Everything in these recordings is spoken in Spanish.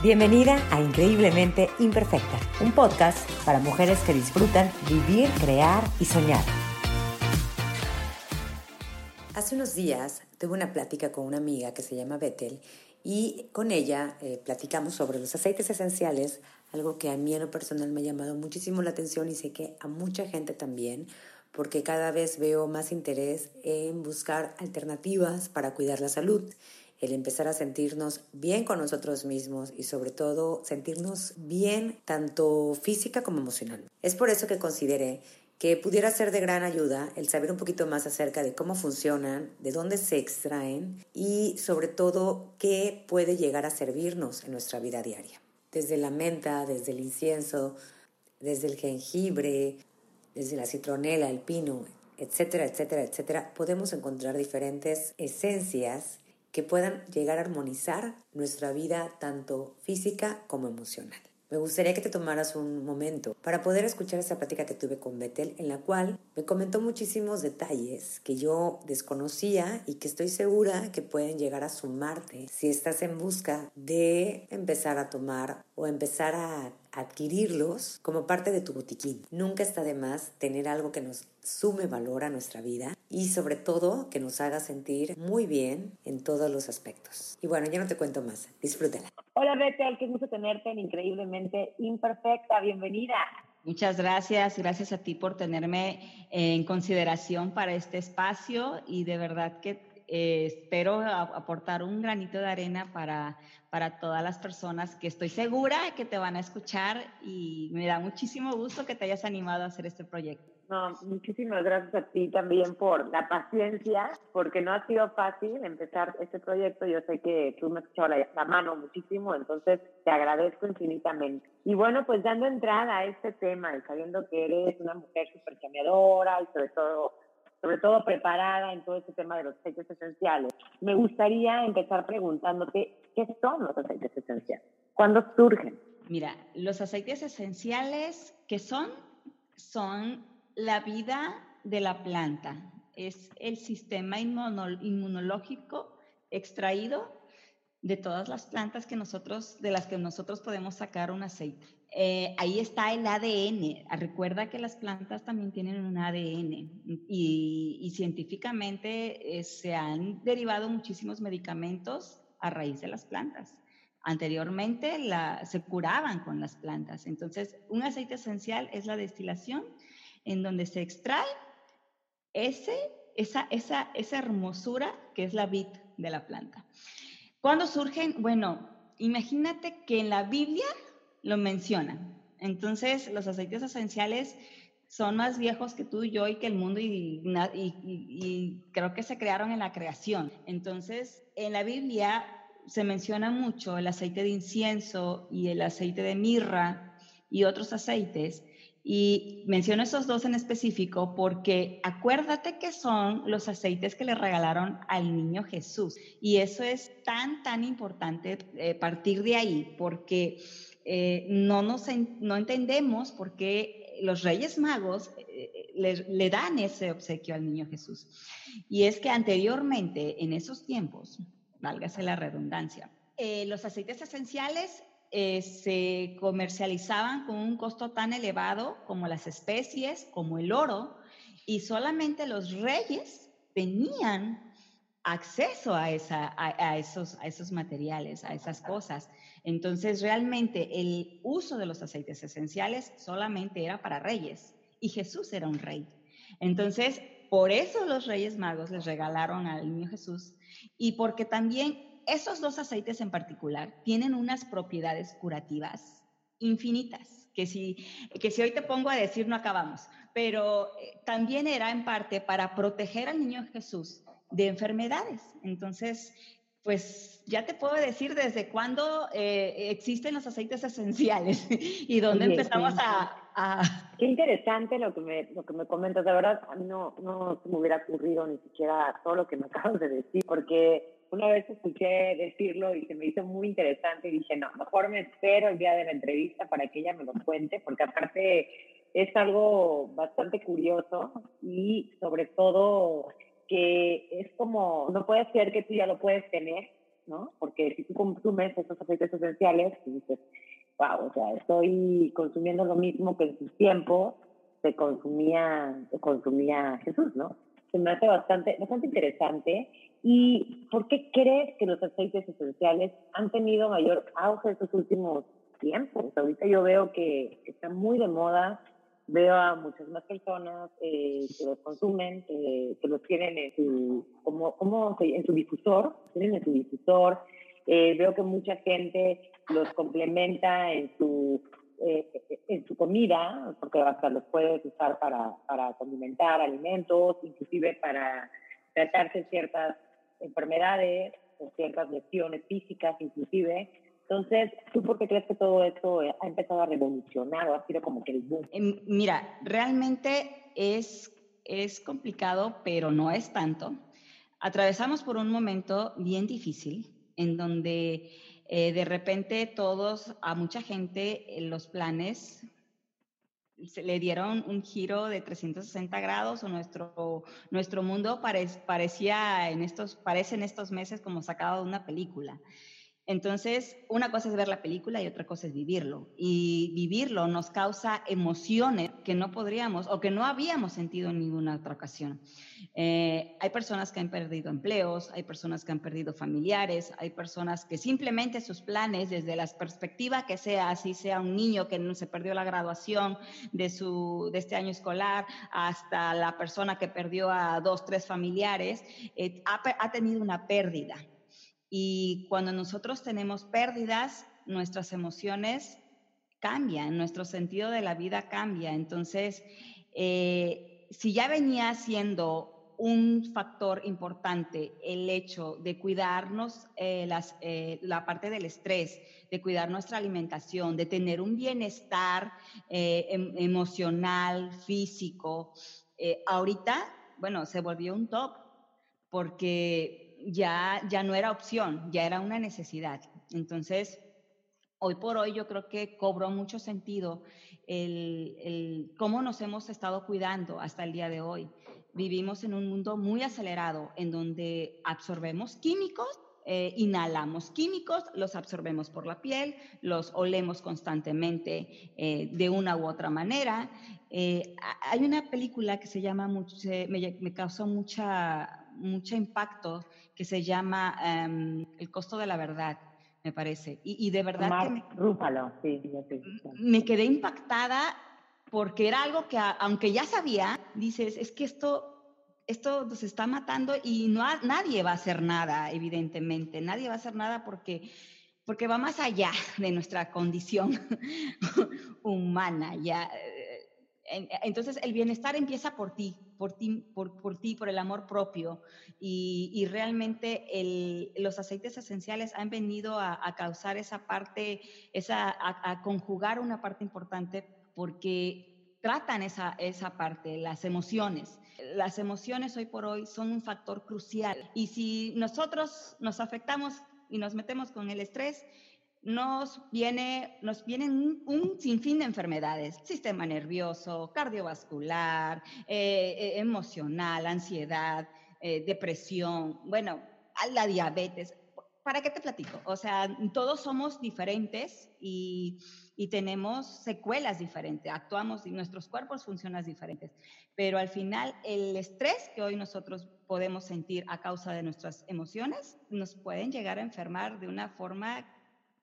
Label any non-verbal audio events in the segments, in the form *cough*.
Bienvenida a Increíblemente Imperfecta, un podcast para mujeres que disfrutan vivir, crear y soñar. Hace unos días tuve una plática con una amiga que se llama Bethel y con ella eh, platicamos sobre los aceites esenciales, algo que a mí en lo personal me ha llamado muchísimo la atención y sé que a mucha gente también, porque cada vez veo más interés en buscar alternativas para cuidar la salud el empezar a sentirnos bien con nosotros mismos y sobre todo sentirnos bien tanto física como emocional. Es por eso que consideré que pudiera ser de gran ayuda el saber un poquito más acerca de cómo funcionan, de dónde se extraen y sobre todo qué puede llegar a servirnos en nuestra vida diaria. Desde la menta, desde el incienso, desde el jengibre, desde la citronela, el pino, etcétera, etcétera, etcétera, podemos encontrar diferentes esencias que puedan llegar a armonizar nuestra vida tanto física como emocional. Me gustaría que te tomaras un momento para poder escuchar esa plática que tuve con Betel, en la cual me comentó muchísimos detalles que yo desconocía y que estoy segura que pueden llegar a sumarte si estás en busca de empezar a tomar o empezar a adquirirlos como parte de tu botiquín. Nunca está de más tener algo que nos sume valor a nuestra vida y sobre todo que nos haga sentir muy bien en todos los aspectos. Y bueno, ya no te cuento más, disfrútala. Hola Betel, qué gusto tenerte en Increíblemente Imperfecta, bienvenida. Muchas gracias, gracias a ti por tenerme en consideración para este espacio y de verdad que eh, espero aportar un granito de arena para, para todas las personas que estoy segura que te van a escuchar y me da muchísimo gusto que te hayas animado a hacer este proyecto. No, muchísimas gracias a ti también por la paciencia, porque no ha sido fácil empezar este proyecto. Yo sé que tú me has echado la, mano muchísimo, entonces te agradezco infinitamente. Y bueno, pues dando entrada a este tema y sabiendo que eres una mujer súper cambiadora y sobre todo sobre todo preparada en todo este tema de los aceites esenciales. Me gustaría empezar preguntándote, ¿qué son los aceites esenciales? ¿Cuándo surgen? Mira, los aceites esenciales, ¿qué son? Son la vida de la planta. Es el sistema inmunológico extraído de todas las plantas que nosotros, de las que nosotros podemos sacar un aceite. Eh, ahí está el ADN. Recuerda que las plantas también tienen un ADN y, científicamente eh, se han derivado muchísimos medicamentos a raíz de las plantas. Anteriormente se curaban con las plantas. Entonces, un aceite esencial es la destilación en donde se extrae ese, esa, esa, esa hermosura que es la vid de la planta. ¿Cuándo surgen? Bueno, imagínate que en la Biblia lo mencionan. Entonces, los aceites esenciales son más viejos que tú y yo y que el mundo y, y, creo que se crearon en la creación. Entonces, en la Biblia se menciona mucho el aceite de incienso y el aceite de mirra y otros aceites. Y menciono esos dos en específico porque acuérdate que son los aceites que le regalaron al niño Jesús. Y eso es tan, tan importante eh, partir de ahí porque eh, no, nos, no entendemos por qué los reyes magos eh, le, dan ese obsequio al niño Jesús. Y es que anteriormente, en esos tiempos, válgase la redundancia, eh, los aceites esenciales se comercializaban con un costo tan elevado como las especies, como el oro, y solamente los reyes tenían acceso a, esa, a, esos, a esos materiales, a esas cosas. Entonces, realmente el uso de los aceites esenciales solamente era para reyes y Jesús era un rey. Entonces, por eso los reyes magos les regalaron al niño Jesús y porque también esos dos aceites en particular tienen unas propiedades curativas infinitas, que si, que si hoy te pongo a decir no acabamos, pero eh, también era en parte para proteger al niño Jesús de enfermedades. Entonces, pues ya te puedo decir desde cuándo eh, existen los aceites esenciales *laughs* y dónde empezamos a, Qué interesante lo que me, lo que me comentas. De verdad, a mí no, no me hubiera ocurrido ni siquiera todo lo que me *laughs* acabas de decir, porque una vez escuché decirlo y se me hizo muy interesante y dije, no, mejor me espero el día de la entrevista para que ella me lo cuente, porque aparte es algo bastante curioso y sobre todo que es como, no puede ser que tú ya lo puedes tener ¿no? Porque si tú consumes esos aceites esenciales, pues dices, wow, o sea, estoy consumiendo lo mismo que en sus tiempos se consumía, se consumía Jesús, ¿no? Se me hace bastante, bastante interesante. ¿Y por qué crees que los aceites esenciales han tenido mayor auge estos últimos tiempos? Ahorita yo veo que está muy de moda, veo a muchas más personas eh, que los consumen, que los tienen en su, como, como en su difusor, tienen en su difusor. Eh, veo que mucha gente los complementa en su eh, en su comida, porque hasta los puedes usar para, para condimentar alimentos, inclusive para tratarse ciertas enfermedades o ciertas lesiones físicas, inclusive. Entonces, ¿tú por qué crees que todo esto ha empezado a revolucionar o ha sido como que el boom? Em, mira, realmente es, es complicado, pero no es tanto. Atravesamos por un momento bien difícil en donde eh, de repente todos, a mucha gente, eh, los planes se le dieron un giro de 360 grados o nuestro, nuestro mundo parecía en estos, parece en estos meses como sacado de una película. Entonces, una cosa es ver la película y otra cosa es vivirlo. Y vivirlo nos causa emociones que no podríamos o que no habíamos sentido en ninguna otra ocasión. Eh, hay personas que han perdido empleos, hay personas que han perdido familiares, hay personas que simplemente sus planes, desde la perspectiva que sea, así sea un niño que se perdió la graduación de, su, de este año escolar, hasta la persona que perdió a dos, tres familiares, eh, ha, ha tenido una pérdida. Y cuando nosotros tenemos pérdidas, nuestras emociones cambian, nuestro sentido de la vida cambia. Entonces, eh, si ya venía siendo un factor importante el hecho de cuidarnos eh, eh, la parte del estrés, de cuidar nuestra alimentación, de tener un bienestar em, emocional, físico, ahorita, bueno, se volvió un top porque ya, ya no era opción, ya era una necesidad. Entonces, hoy por hoy yo creo que cobró mucho sentido el, cómo nos hemos estado cuidando hasta el día de hoy. Vivimos en un mundo muy acelerado en donde absorbemos químicos eh, inhalamos químicos, los absorbemos por la piel, los olemos constantemente eh, de una u otra manera. Eh, hay una película que se llama, me, causó mucha, mucho impacto, que se llama em, El costo de la verdad, me parece. Y, de verdad que me, me quedé impactada porque era algo que, aunque ya sabía, dices, es que esto esto nos está matando y no nadie va a hacer nada, evidentemente. Nadie va a hacer nada porque, porque va más allá de nuestra condición *laughs* humana. Ya, entonces, el bienestar empieza por ti, por ti, por, por ti, por el amor propio. Y, realmente los aceites esenciales han venido a, causar esa parte, esa, a, conjugar una parte importante porque tratan esa, esa parte, las emociones. Las emociones hoy por hoy son un factor crucial. Y si nosotros nos afectamos y nos metemos con el estrés, nos viene, nos vienen un, sinfín de enfermedades, sistema nervioso, cardiovascular, eh, eh, emocional, ansiedad, eh, depresión, bueno, la diabetes. ¿Para qué te platico? O sea, todos somos diferentes y, y tenemos secuelas diferentes, actuamos y nuestros cuerpos funcionan diferentes, pero al final el estrés que hoy nosotros podemos sentir a causa de nuestras emociones nos pueden llegar a enfermar de una forma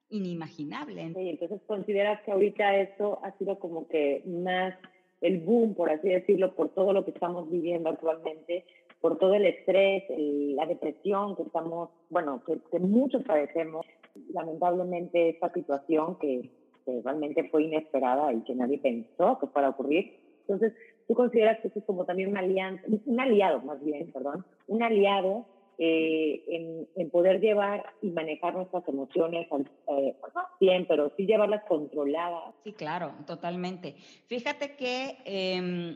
inimaginable. Entonces consideras que ahorita esto ha sido como que más el boom, por así decirlo, por todo lo que estamos viviendo actualmente, por todo el estrés, la depresión que estamos, bueno, que, muchos padecemos, lamentablemente esta situación que, que, realmente fue inesperada y que nadie pensó que fuera a ocurrir. Entonces, ¿tú consideras que esto es como también un, alianza, un aliado, más bien, perdón, un aliado eh, en, poder llevar y manejar nuestras emociones, eh, pues bien, pero sí llevarlas controladas. Sí, claro, totalmente. Fíjate que em,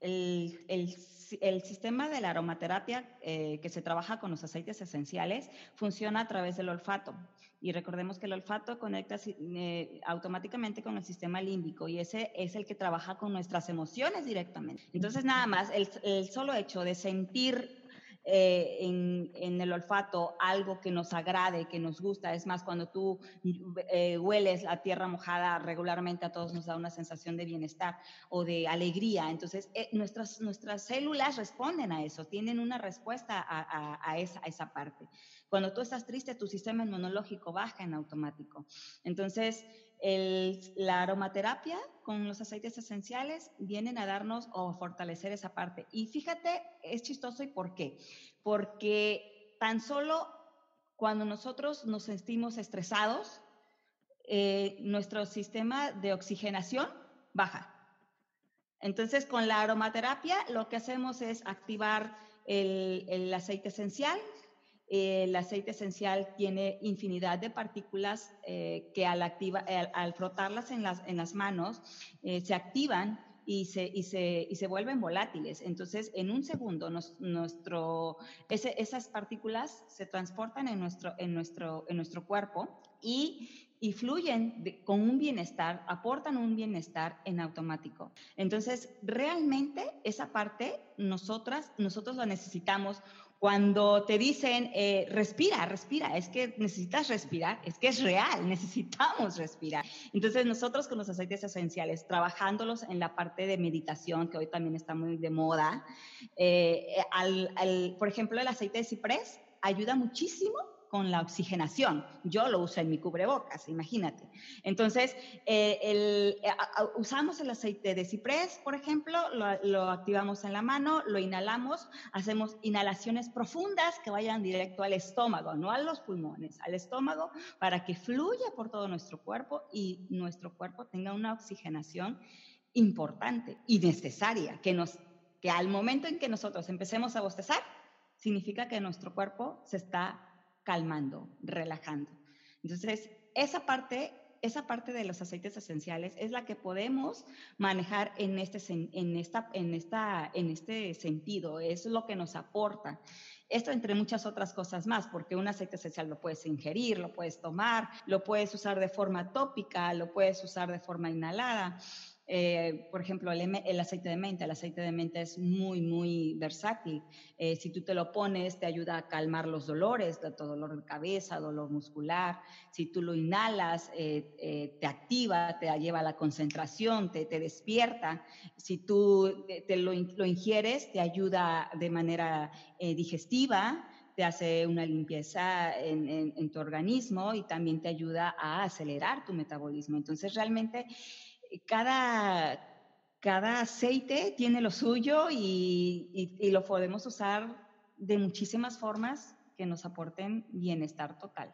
el, el, el, sistema de la aromaterapia eh, que se trabaja con los aceites esenciales funciona a través del olfato. Y recordemos que el olfato conecta eh, automáticamente con el sistema límbico y ese es el que trabaja con nuestras emociones directamente. Entonces, nada más, el, el solo hecho de sentir eh, en, el olfato algo que nos agrade, que nos gusta. Es más, cuando tú eh, hueles la tierra mojada regularmente a todos nos da una sensación de bienestar o de alegría. Entonces, eh, nuestras, nuestras células responden a eso, tienen una respuesta a, esa, a esa parte. Cuando tú estás triste, tu sistema inmunológico baja en automático. Entonces, la aromaterapia con los aceites esenciales vienen a darnos o fortalecer esa parte. Y fíjate, es chistoso y por qué. Porque tan solo cuando nosotros nos sentimos estresados, eh, nuestro sistema de oxigenación baja. Entonces, con la aromaterapia lo que hacemos es activar el aceite esencial, el aceite esencial tiene infinidad de partículas eh, que al, activa, al, frotarlas en las, manos eh, se activan y se, vuelven volátiles. Entonces, en un segundo, esas partículas se transportan en nuestro, cuerpo y, fluyen con un bienestar, aportan un bienestar en automático. Entonces, realmente esa parte nosotros la necesitamos cuando te dicen, eh, respira, respira, es que necesitas respirar, es que es real, *laughs* necesitamos respirar. Entonces nosotros con los aceites esenciales, trabajándolos en la parte de meditación, que hoy también está muy de moda, eh, al, por ejemplo, el aceite de ciprés ayuda muchísimo con la oxigenación. Yo lo uso en mi cubrebocas, imagínate. Entonces, eh, eh, usamos el aceite de ciprés, por ejemplo, lo, activamos en la mano, lo inhalamos, hacemos inhalaciones profundas que vayan directo al estómago, no a los pulmones, al estómago, para que fluya por todo nuestro cuerpo y nuestro cuerpo tenga una oxigenación importante y necesaria, que, nos, que al momento en que nosotros empecemos a bostezar, significa que nuestro cuerpo se está calmando, relajando. Entonces, esa parte, esa parte de los aceites esenciales es la que podemos manejar en este, en esta, en esta, en este sentido, es lo que nos aporta. Esto entre muchas otras cosas más, porque un aceite esencial lo puedes ingerir, lo puedes tomar, lo puedes usar de forma tópica, lo puedes usar de forma inhalada. Eh, por ejemplo, el, aceite de menta. El aceite de menta es muy, muy versátil. Eh, si tú te lo pones, te ayuda a calmar los dolores, todo dolor de cabeza, dolor muscular. Si tú lo inhalas, eh, te activa, te lleva a la concentración, te, despierta. Si tú te lo, ingieres, te ayuda de manera digestiva te hace una limpieza en, tu organismo y también te ayuda a acelerar tu metabolismo. Entonces, realmente cada, cada aceite tiene lo suyo y, y, lo podemos usar de muchísimas formas que nos aporten bienestar total.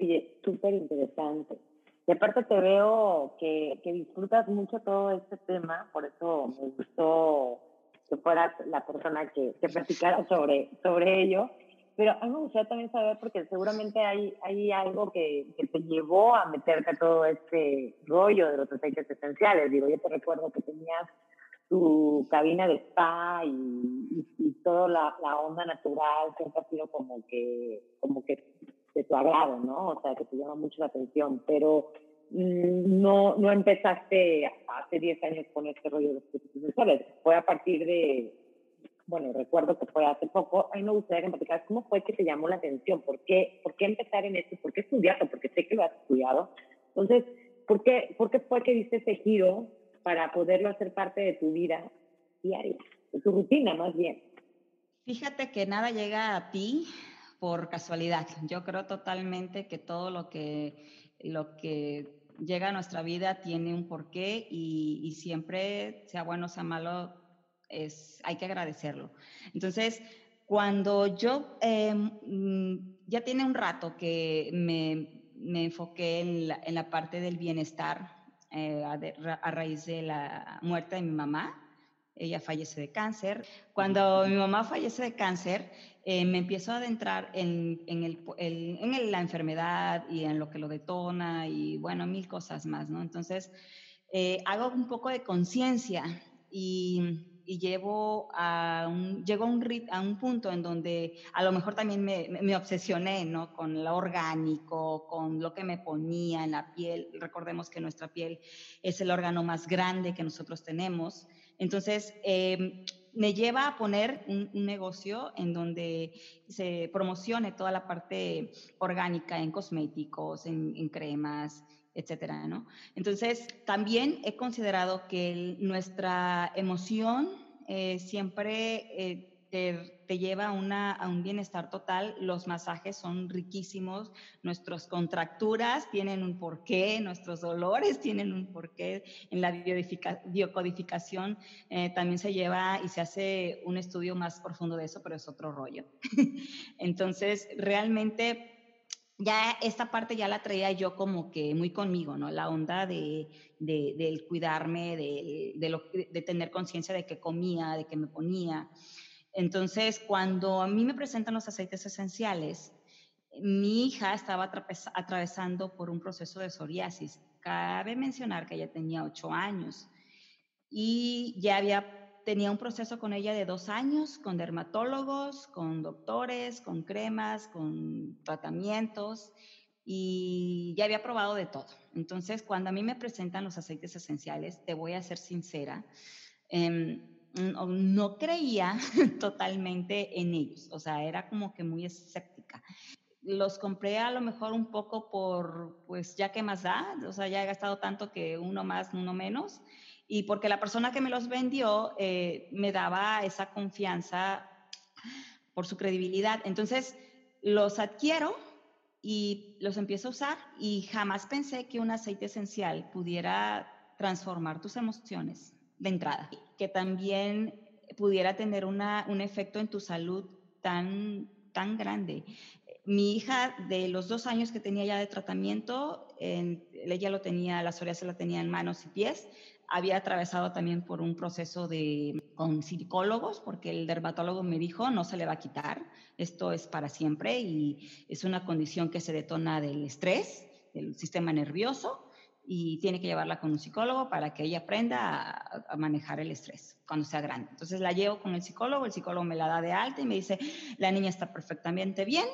Oye, súper interesante. Y aparte te veo que, que, disfrutas mucho todo este tema, por eso me gustó que fueras la persona que, que platicara sobre, sobre ello. Pero a mí me gustaría también saber, porque seguramente hay, hay algo que, que, te llevó a meterte a todo este rollo de los aceites esenciales. Digo, yo te recuerdo que tenías tu cabina de spa y, y, toda la, la, onda natural siempre ha sido como que, como que de tu agrado, ¿no? O sea, que te llama mucho la atención. Pero mm, no, no empezaste hace 10 años con este rollo de los aceites esenciales. Fue a partir de bueno, recuerdo que fue hace poco, a mí me gustaría que me platicaras cómo fue que te llamó la atención, por qué, por qué empezar en esto, por qué estudiarlo, porque sé que lo has estudiado. Entonces, ¿por qué, ¿por qué fue que diste ese giro para poderlo hacer parte de tu vida diaria, de tu rutina más bien? Fíjate que nada llega a ti por casualidad. Yo creo totalmente que todo lo que, lo que llega a nuestra vida tiene un porqué y, y siempre, sea bueno o sea malo, es, hay que agradecerlo. Entonces, cuando yo em, mm, ya tiene un rato que me, me enfoqué en la, en la, parte del bienestar eh, a, raíz de la muerte de mi mamá, ella fallece de cáncer. Cuando mi mamá fallece de cáncer, eh, me empiezo a adentrar en, en, el, en, la enfermedad y en lo que lo detona y bueno, mil cosas más, ¿no? Entonces, eh, hago un poco de conciencia y y llevo a un, llego a un, a un punto en donde a lo mejor también me, me, obsesioné, ¿no? Con lo orgánico, con lo que me ponía en la piel. Recordemos que nuestra piel es el órgano más grande que nosotros tenemos. Entonces, em, me lleva a poner un, negocio en donde se promocione toda la parte orgánica en cosméticos, en, cremas, etcétera, ¿no? Entonces, también he considerado que nuestra emoción eh, siempre eh, te, lleva a un bienestar total. Los masajes son riquísimos, nuestras contracturas tienen un porqué, nuestros dolores *laughs* tienen un porqué. En la biocodificación eh, también se lleva y se hace un estudio más profundo de eso, pero es otro rollo. *laughs* Entonces, realmente ya esta parte ya la traía yo como que muy conmigo, ¿no? La onda de, del cuidarme, de, de tener conciencia de que comía, de que me ponía. Entonces, cuando a mí me presentan los aceites esenciales, mi hija estaba atravesando por un proceso de psoriasis. Cabe mencionar que ella tenía ocho años y ya había, tenía un proceso con ella de dos años, con dermatólogos, con doctores, con cremas, con tratamientos y ya había probado de todo. Entonces, cuando a mí me presentan los aceites esenciales, te voy a ser sincera, eh, no creía *laughs* totalmente en ellos, o sea, era como que muy escéptica. Los compré a lo mejor un poco por, pues ya que más da, o sea, ya he gastado tanto que uno más, uno menos, y porque la persona que me los vendió eh, me daba esa confianza por su credibilidad. Entonces, los adquiero y los empiezo a usar y jamás pensé que un aceite esencial pudiera transformar tus emociones de entrada, que también pudiera tener una, un efecto en tu salud tan, tan grande. Mi hija, de los dos años que tenía ya de tratamiento, ella lo tenía, la psoriasis la tenía en manos y pies, había atravesado también por un proceso de, con psicólogos, porque el dermatólogo me dijo, no se le va a quitar, esto es para siempre y es una condición que se detona del estrés, del sistema nervioso, y tiene que llevarla con un psicólogo para que ella aprenda a, manejar el estrés cuando sea grande. Entonces la llevo con el psicólogo, el psicólogo me la da de alta y me dice, la niña está perfectamente bien.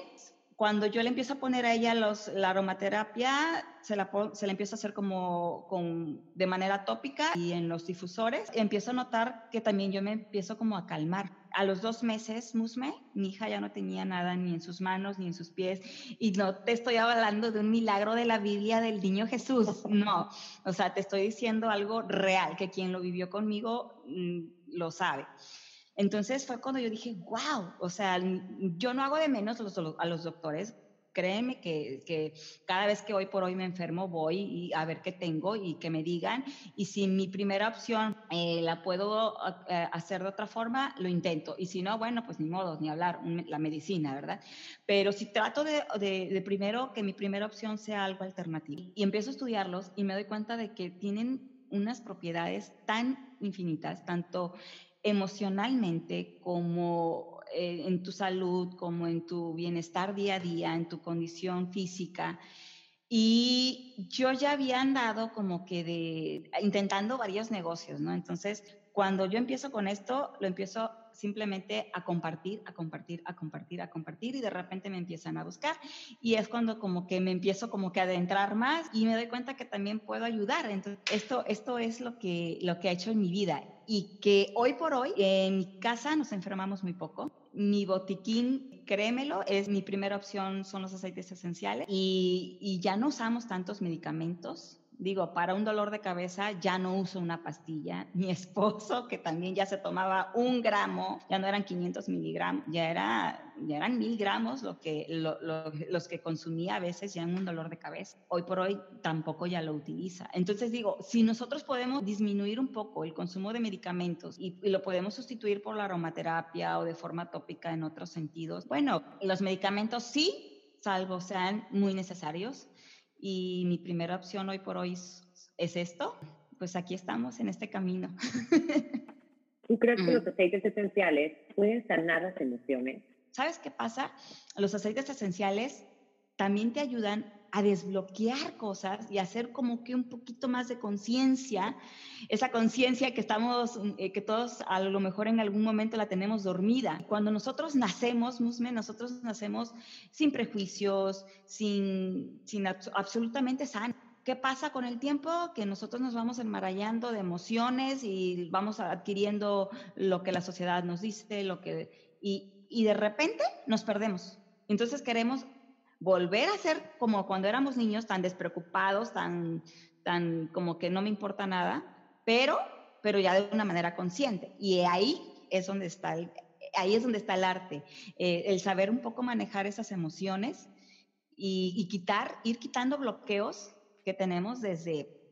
Cuando yo le empiezo a poner a ella los, la aromaterapia, se la, se la empiezo a hacer como con, de manera tópica y en los difusores, empiezo a notar que también yo me empiezo como a calmar a los dos meses, Musme, mi hija ya no tenía nada ni en sus manos ni en sus pies. Y no te estoy hablando de un milagro de la Biblia del niño Jesús, *laughs* no. O sea, te estoy diciendo algo real, que quien lo vivió conmigo mm, lo sabe. Entonces fue cuando yo dije, wow, o sea, yo no hago de menos a los doctores, créeme que, cada vez que hoy por hoy me enfermo voy y a ver qué tengo y que me digan. Y si mi primera opción eh, la puedo eh, hacer de otra forma, lo intento. Y si no, bueno, pues ni modo, ni hablar, la medicina, ¿verdad? Pero si trato de, de primero que mi primera opción sea algo alternativo y empiezo a estudiarlos y me doy cuenta de que tienen unas propiedades tan infinitas, tanto emocionalmente como eh, en tu salud, como en tu bienestar día a día, en tu condición física. Y yo ya había andado como que intentando varios negocios, ¿no? Entonces, cuando yo empiezo con esto, lo empiezo simplemente a compartir, a compartir, a compartir, a compartir y de repente me empiezan a buscar y es cuando como que me empiezo como que a adentrar más y me doy cuenta que también puedo ayudar. Entonces, esto, esto es lo que, lo que ha hecho en mi vida y que hoy por hoy en mi casa nos enfermamos muy poco mi botiquín, créemelo, es mi primera opción, son los aceites esenciales y, y ya no usamos tantos medicamentos digo, para un dolor de cabeza ya no uso una pastilla. *laughs* Mi esposo, que también ya se tomaba un gramo, ya no eran 500 miligramos, ya, era, ya eran mil gramos lo que, los que consumía a veces ya en un dolor de cabeza. Hoy por hoy tampoco ya lo utiliza. Entonces digo, si nosotros podemos disminuir un poco el consumo de medicamentos y, y lo podemos sustituir por la aromaterapia o de forma tópica en otros sentidos, bueno, los medicamentos sí, salvo sean muy necesarios, y mi primera opción hoy por hoy es, esto, pues aquí estamos en este camino. *laughs* ¿Tú crees que los aceites esenciales pueden sanar las emociones? ¿Sabes qué pasa? Los aceites esenciales también te ayudan a desbloquear cosas y hacer como que un poquito más de conciencia, esa conciencia que estamos, eh, que todos a lo mejor en algún momento la tenemos dormida. Cuando nosotros nacemos, Musme, nosotros nacemos sin prejuicios, sin, sin absolutamente sanos. ¿Qué pasa con el tiempo? Que nosotros nos vamos enmarallando de emociones y vamos adquiriendo lo que la sociedad nos dice, lo que y, y de repente nos perdemos. Entonces queremos volver a ser como cuando éramos niños, tan despreocupados, tan, tan como que no me importa nada, pero, pero ya de una manera consciente. Y ahí es donde está el, ahí es donde está el arte, eh, el saber un poco manejar esas emociones y, y, quitar, ir quitando bloqueos que tenemos desde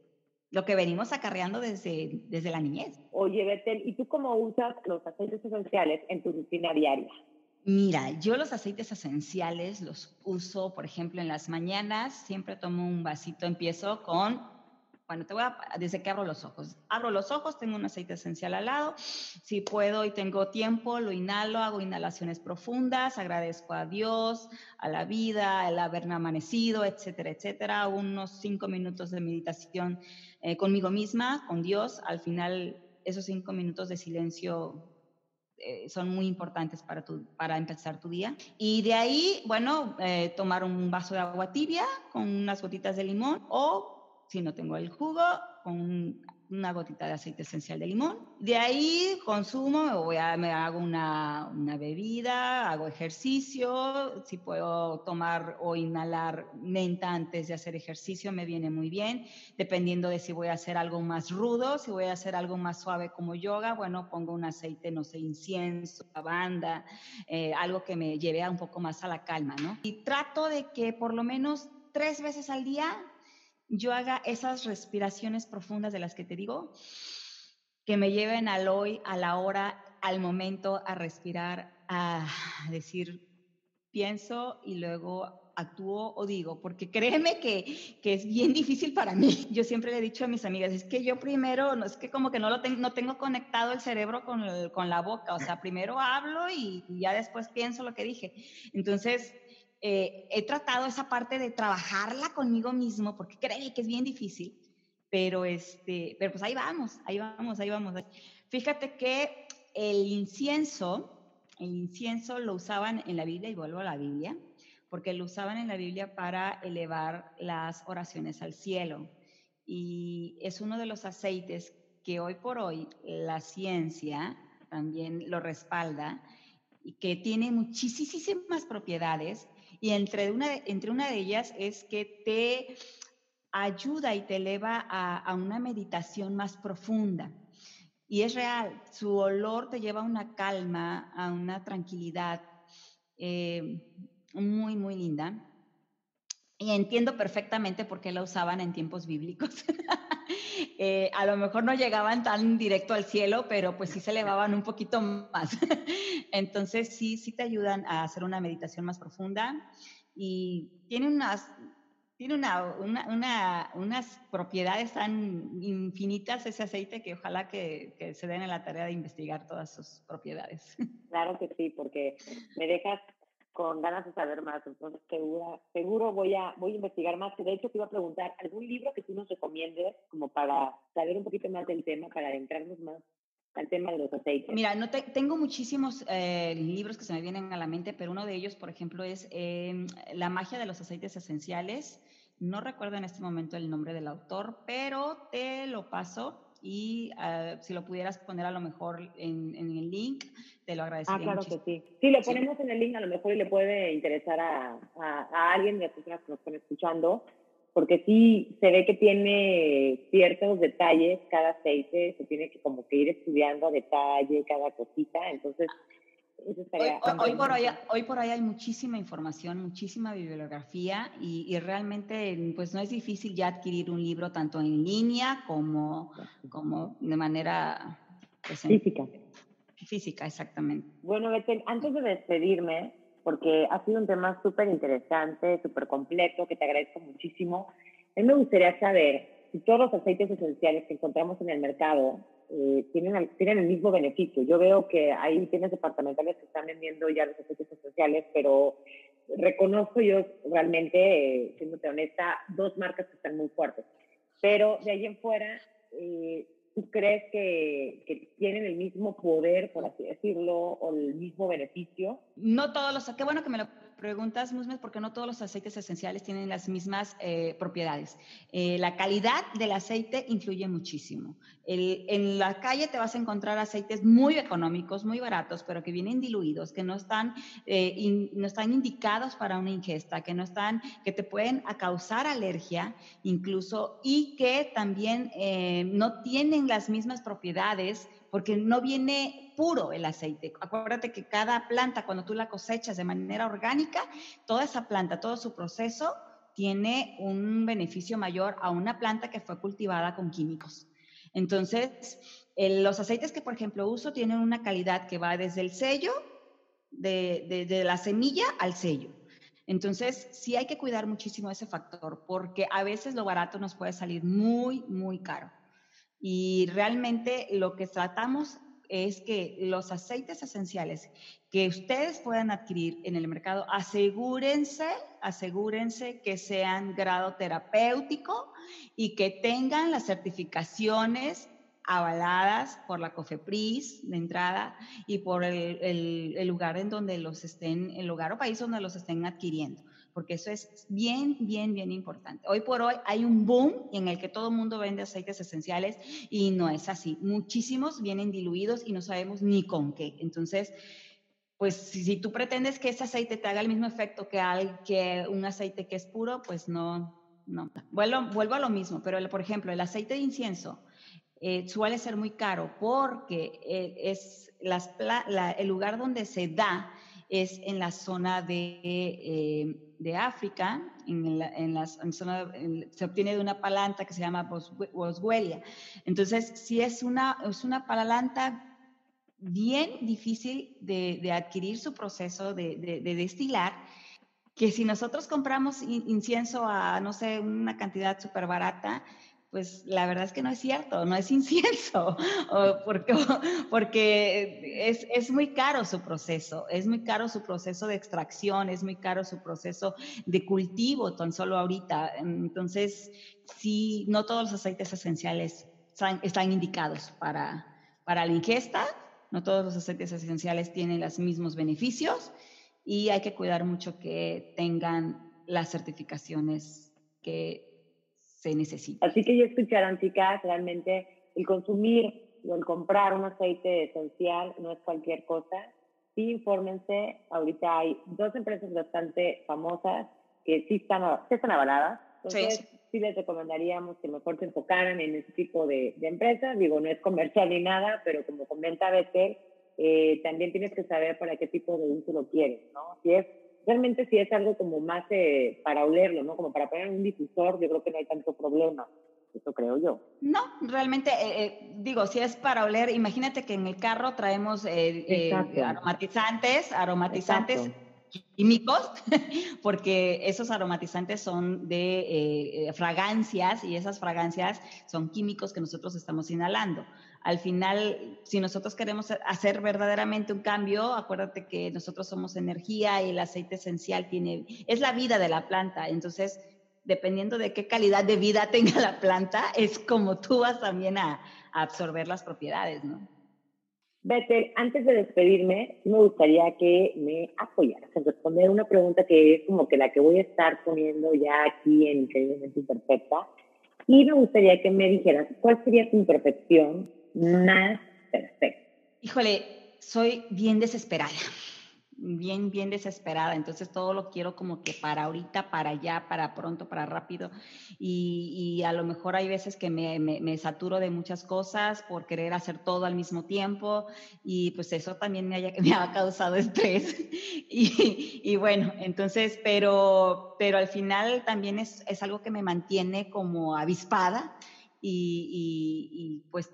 lo que venimos acarreando desde, desde la niñez. Oye, Betel, ¿y tú cómo usas los aceites esenciales en tu rutina diaria? Mira, yo los aceites esenciales los uso, por ejemplo, en las mañanas, siempre tomo un vasito, empiezo con bueno, te voy a, desde que abro los ojos. Abro los ojos, tengo un aceite esencial al lado. Si puedo y tengo tiempo, lo inhalo, hago inhalaciones profundas, agradezco a Dios, a la vida, el haber amanecido, etcétera, etcétera. Unos cinco minutos de meditación eh, conmigo misma, con Dios. Al final, esos cinco minutos de silencio eh, son muy importantes para, tu, para empezar tu día. Y de ahí, bueno, eh, tomar un vaso de agua tibia con unas gotitas de limón o si no tengo el jugo, con una gotita de aceite esencial de limón. De ahí consumo, me, voy a, me hago una, una, bebida, hago ejercicio, si puedo tomar o inhalar menta antes de hacer ejercicio, me viene muy bien, dependiendo de si voy a hacer algo más rudo, si voy a hacer algo más suave como yoga, bueno, pongo un aceite, no sé, incienso, lavanda, eh, algo que me lleve a un poco más a la calma, ¿no? Y trato de que por lo menos tres veces al día yo haga esas respiraciones profundas de las que te digo, que me lleven al hoy, a la hora, al momento, a respirar, a decir, pienso y luego actúo o digo, porque créeme que, que, es bien difícil para mí. *laughs* Yo siempre le he dicho a mis amigas, es que yo primero, no es que como que no, lo tengo, no tengo conectado el cerebro con, con la boca, o sea, primero hablo y, y ya después pienso lo que dije. Entonces, eh, he tratado esa parte de trabajarla conmigo mismo, porque créeme que es bien difícil, pero, este, pero pues ahí vamos, ahí vamos, ahí vamos. Fíjate que el incienso, el incienso lo usaban en la Biblia, y vuelvo a la Biblia, porque lo usaban en la Biblia para elevar las oraciones al cielo. Y es uno de los aceites que hoy por hoy la ciencia también lo respalda y que tiene muchísimas propiedades y entre una, entre una de ellas es que te ayuda y te eleva a, una meditación más profunda. Y es real, su olor te lleva a una calma, a una tranquilidad eh, muy, muy linda. Y entiendo perfectamente por qué la usaban en tiempos bíblicos. *laughs* Eh, a lo mejor no llegaban tan directo al cielo, pero pues sí se elevaban un poquito más. *laughs* Entonces sí, sí te ayudan a hacer una meditación más profunda y tiene unas, tiene una, una, unas propiedades tan infinitas ese aceite que ojalá que, se den en la tarea de investigar todas sus propiedades. *laughs* Claro que sí, porque me dejas con ganas de saber más, entonces seguro, seguro voy a, voy a investigar más. De hecho, te iba a preguntar, ¿algún libro que tú nos recomiendes como para saber un poquito más del tema, para adentrarnos más al tema de los aceites? Mira, no tengo muchísimos eh, libros que se me vienen a la mente, pero uno de ellos, por ejemplo, es eh, La magia de los aceites esenciales. No recuerdo en este momento el nombre del autor, pero te lo paso y uh, si lo pudieras poner a lo mejor en, en, el link, te lo agradecería. Ah, claro muchísimo. que sí. Sí, lo ponemos sí. en el link, a lo mejor le puede interesar a, a, a alguien de las personas que nos están escuchando, porque sí se ve que tiene ciertos detalles cada aceite, se tiene que como que ir estudiando a detalle cada cosita, entonces Hoy, hoy, por hoy, hoy, por hoy, hay muchísima información, muchísima bibliografía y, y, realmente pues no es difícil ya adquirir un libro tanto en línea como, como de manera pues, física. Física, exactamente. Bueno, Betel, antes de despedirme, porque ha sido un tema súper interesante, súper completo, que te agradezco muchísimo, a mí me gustaría saber si todos los aceites esenciales que encontramos en el mercado eh, tienen, tienen el mismo beneficio. Yo veo que hay tiendas departamentales que están vendiendo ya los aceites esenciales, pero reconozco yo realmente, eh, siéndote honesta, dos marcas que están muy fuertes. Pero de ahí en fuera, eh, ¿tú crees que, que, tienen el mismo poder, por así decirlo, o el mismo beneficio? No todos los, qué bueno que me lo preguntas, Musmes, porque no todos los aceites esenciales tienen las mismas eh, propiedades. Eh, la calidad del aceite influye muchísimo. en la calle te vas a encontrar aceites muy económicos, muy baratos, pero que vienen diluidos, que no están, eh, no están indicados para una ingesta, que no están, que te pueden causar alergia incluso y que también no tienen las mismas propiedades porque no viene puro el aceite. Acuérdate que cada planta, cuando tú la cosechas de manera orgánica, toda esa planta, todo su proceso tiene un beneficio mayor a una planta que fue cultivada con químicos. Entonces, los aceites que, por ejemplo, uso tienen una calidad que va desde el sello, de, de la semilla al sello. Entonces, sí hay que cuidar muchísimo ese factor, porque a veces lo barato nos puede salir muy, muy caro. Y realmente lo que tratamos es que los aceites esenciales que ustedes puedan adquirir en el mercado, asegúrense, asegúrense que sean grado terapéutico y que tengan las certificaciones avaladas por la COFEPRIS de entrada y por el, lugar en donde los estén, el lugar o país donde los estén adquiriendo porque eso es bien, bien, bien importante. Hoy por hoy hay un boom en el que todo el mundo vende aceites esenciales y no es así. Muchísimos vienen diluidos y no sabemos ni con qué. Entonces, pues si, tú pretendes que ese aceite te haga el mismo efecto que, que un aceite que es puro, pues no, no. Vuelvo, vuelvo a lo mismo, pero por ejemplo, el aceite de incienso eh, suele ser muy caro porque eh, es las, el lugar donde se da es en la zona de, eh, de África, en en la zona, se obtiene de una palanta que se llama Boswellia. Entonces, si es una, es una palanta bien difícil de, de adquirir su proceso de, de, destilar, que si nosotros compramos incienso a, no sé, una cantidad súper barata, pues la verdad es que no es cierto, no es incienso, *laughs* porque, *laughs* porque es, es, muy caro su proceso, es muy caro su proceso de extracción, es muy caro su proceso de cultivo tan solo ahorita. Entonces, sí, no todos los aceites esenciales están, están indicados para, para la ingesta, no todos los aceites esenciales tienen los mismos beneficios y hay que cuidar mucho que tengan las certificaciones que se necesita. Así que ya escucharon, chicas, realmente el consumir o el comprar un aceite esencial no es cualquier cosa. Sí, infórmense. Ahorita hay dos empresas bastante famosas que sí están, están avaladas. Entonces, sí. les recomendaríamos que mejor se enfocaran en ese tipo de, de empresas. Digo, no es comercial ni nada, pero como comenta Betel, eh, también tienes que saber para qué tipo de uso lo quieres, ¿no? Si es realmente si es algo como más eh, para olerlo, ¿no? Como para poner un difusor, yo creo que no hay tanto problema. Eso creo yo. No, realmente, eh, eh, digo, si es para oler, imagínate que en el carro traemos aromatizantes, aromatizantes químicos, *laughs* porque esos aromatizantes son de fragancias y esas fragancias son químicos que nosotros estamos inhalando al final, si nosotros queremos hacer verdaderamente un cambio, acuérdate que nosotros somos energía y el aceite esencial tiene, es la vida de la planta. Entonces, dependiendo de qué calidad de vida tenga la planta, es como tú vas también a, absorber las propiedades, ¿no? Bethel, antes de despedirme, me gustaría que me apoyaras en responder una pregunta que es como que la que voy a estar poniendo ya aquí en Increíblemente Imperfecta. Y me gustaría que me dijeras, ¿cuál sería tu imperfección más perfecto. Híjole, soy bien desesperada, bien, bien desesperada. Entonces todo lo quiero como que para ahorita, para allá, para pronto, para rápido. Y, a lo mejor hay veces que me, me, saturo de muchas cosas por querer hacer todo al mismo tiempo. Y pues eso también me, haya, *laughs* me ha causado estrés. *laughs* Y, y, bueno, entonces, pero, pero al final también es, es algo que me mantiene como avispada. Y, y, pues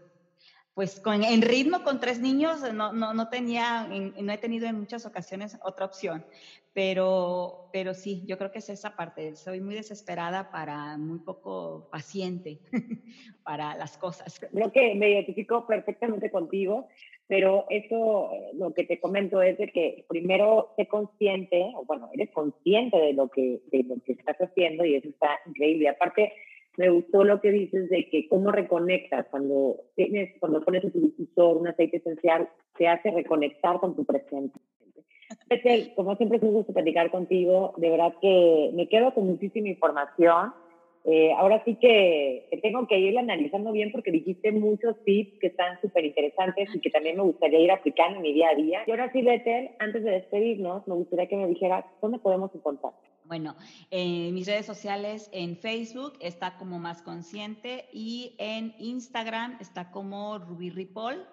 pues con, en ritmo con tres niños no, no, no tenía, no he tenido en muchas ocasiones otra opción, pero, pero sí, yo creo que es esa parte, soy muy desesperada para muy poco paciente *laughs* para las cosas. Creo que me identifico perfectamente contigo, pero eso lo que te comento es de que primero sé consciente, o bueno, eres consciente de lo que, de lo que estás haciendo y eso está increíble. Aparte, me gustó lo que dices de que cómo reconectas cuando tienes, cuando pones en tu difusor un aceite esencial, te hace reconectar con tu presente. *laughs* Petel, como siempre es un gusto platicar contigo, de verdad que me quedo con muchísima información. Eh, ahora sí que, tengo que ir analizando bien porque dijiste muchos tips que están súper interesantes y que también me gustaría ir aplicando en mi día a día. Y ahora sí, Betel, antes de despedirnos, me gustaría que me dijeras dónde podemos encontrar. Bueno, en mis redes sociales, en Facebook está como Más Consciente y en Instagram está como Ruby Ripoll.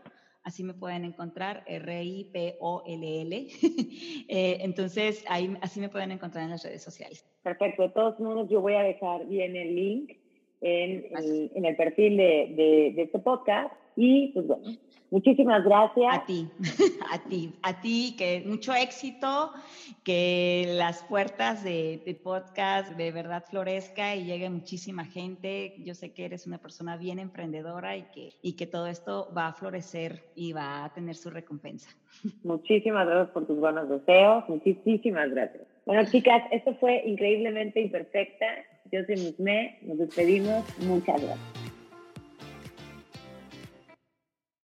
Así me pueden encontrar, R-I-P-O-L-L. *laughs* Eh, entonces, ahí, así me pueden encontrar en las redes sociales. Perfecto. De todos modos, yo voy a dejar bien el link en el, en el perfil de, de, de este podcast. Y pues bueno, Muchísimas gracias. A ti, *laughs* a ti, a ti, que mucho éxito, que las puertas de, podcast de verdad florezca y llegue muchísima gente. Yo sé que eres una persona bien emprendedora y que, y que todo esto va a florecer y va a tener su recompensa. *laughs* Muchísimas gracias por tus buenos deseos, muchísimas gracias. Bueno, chicas, esto fue increíblemente imperfecta. Yo soy Musme, nos despedimos. Muchas gracias.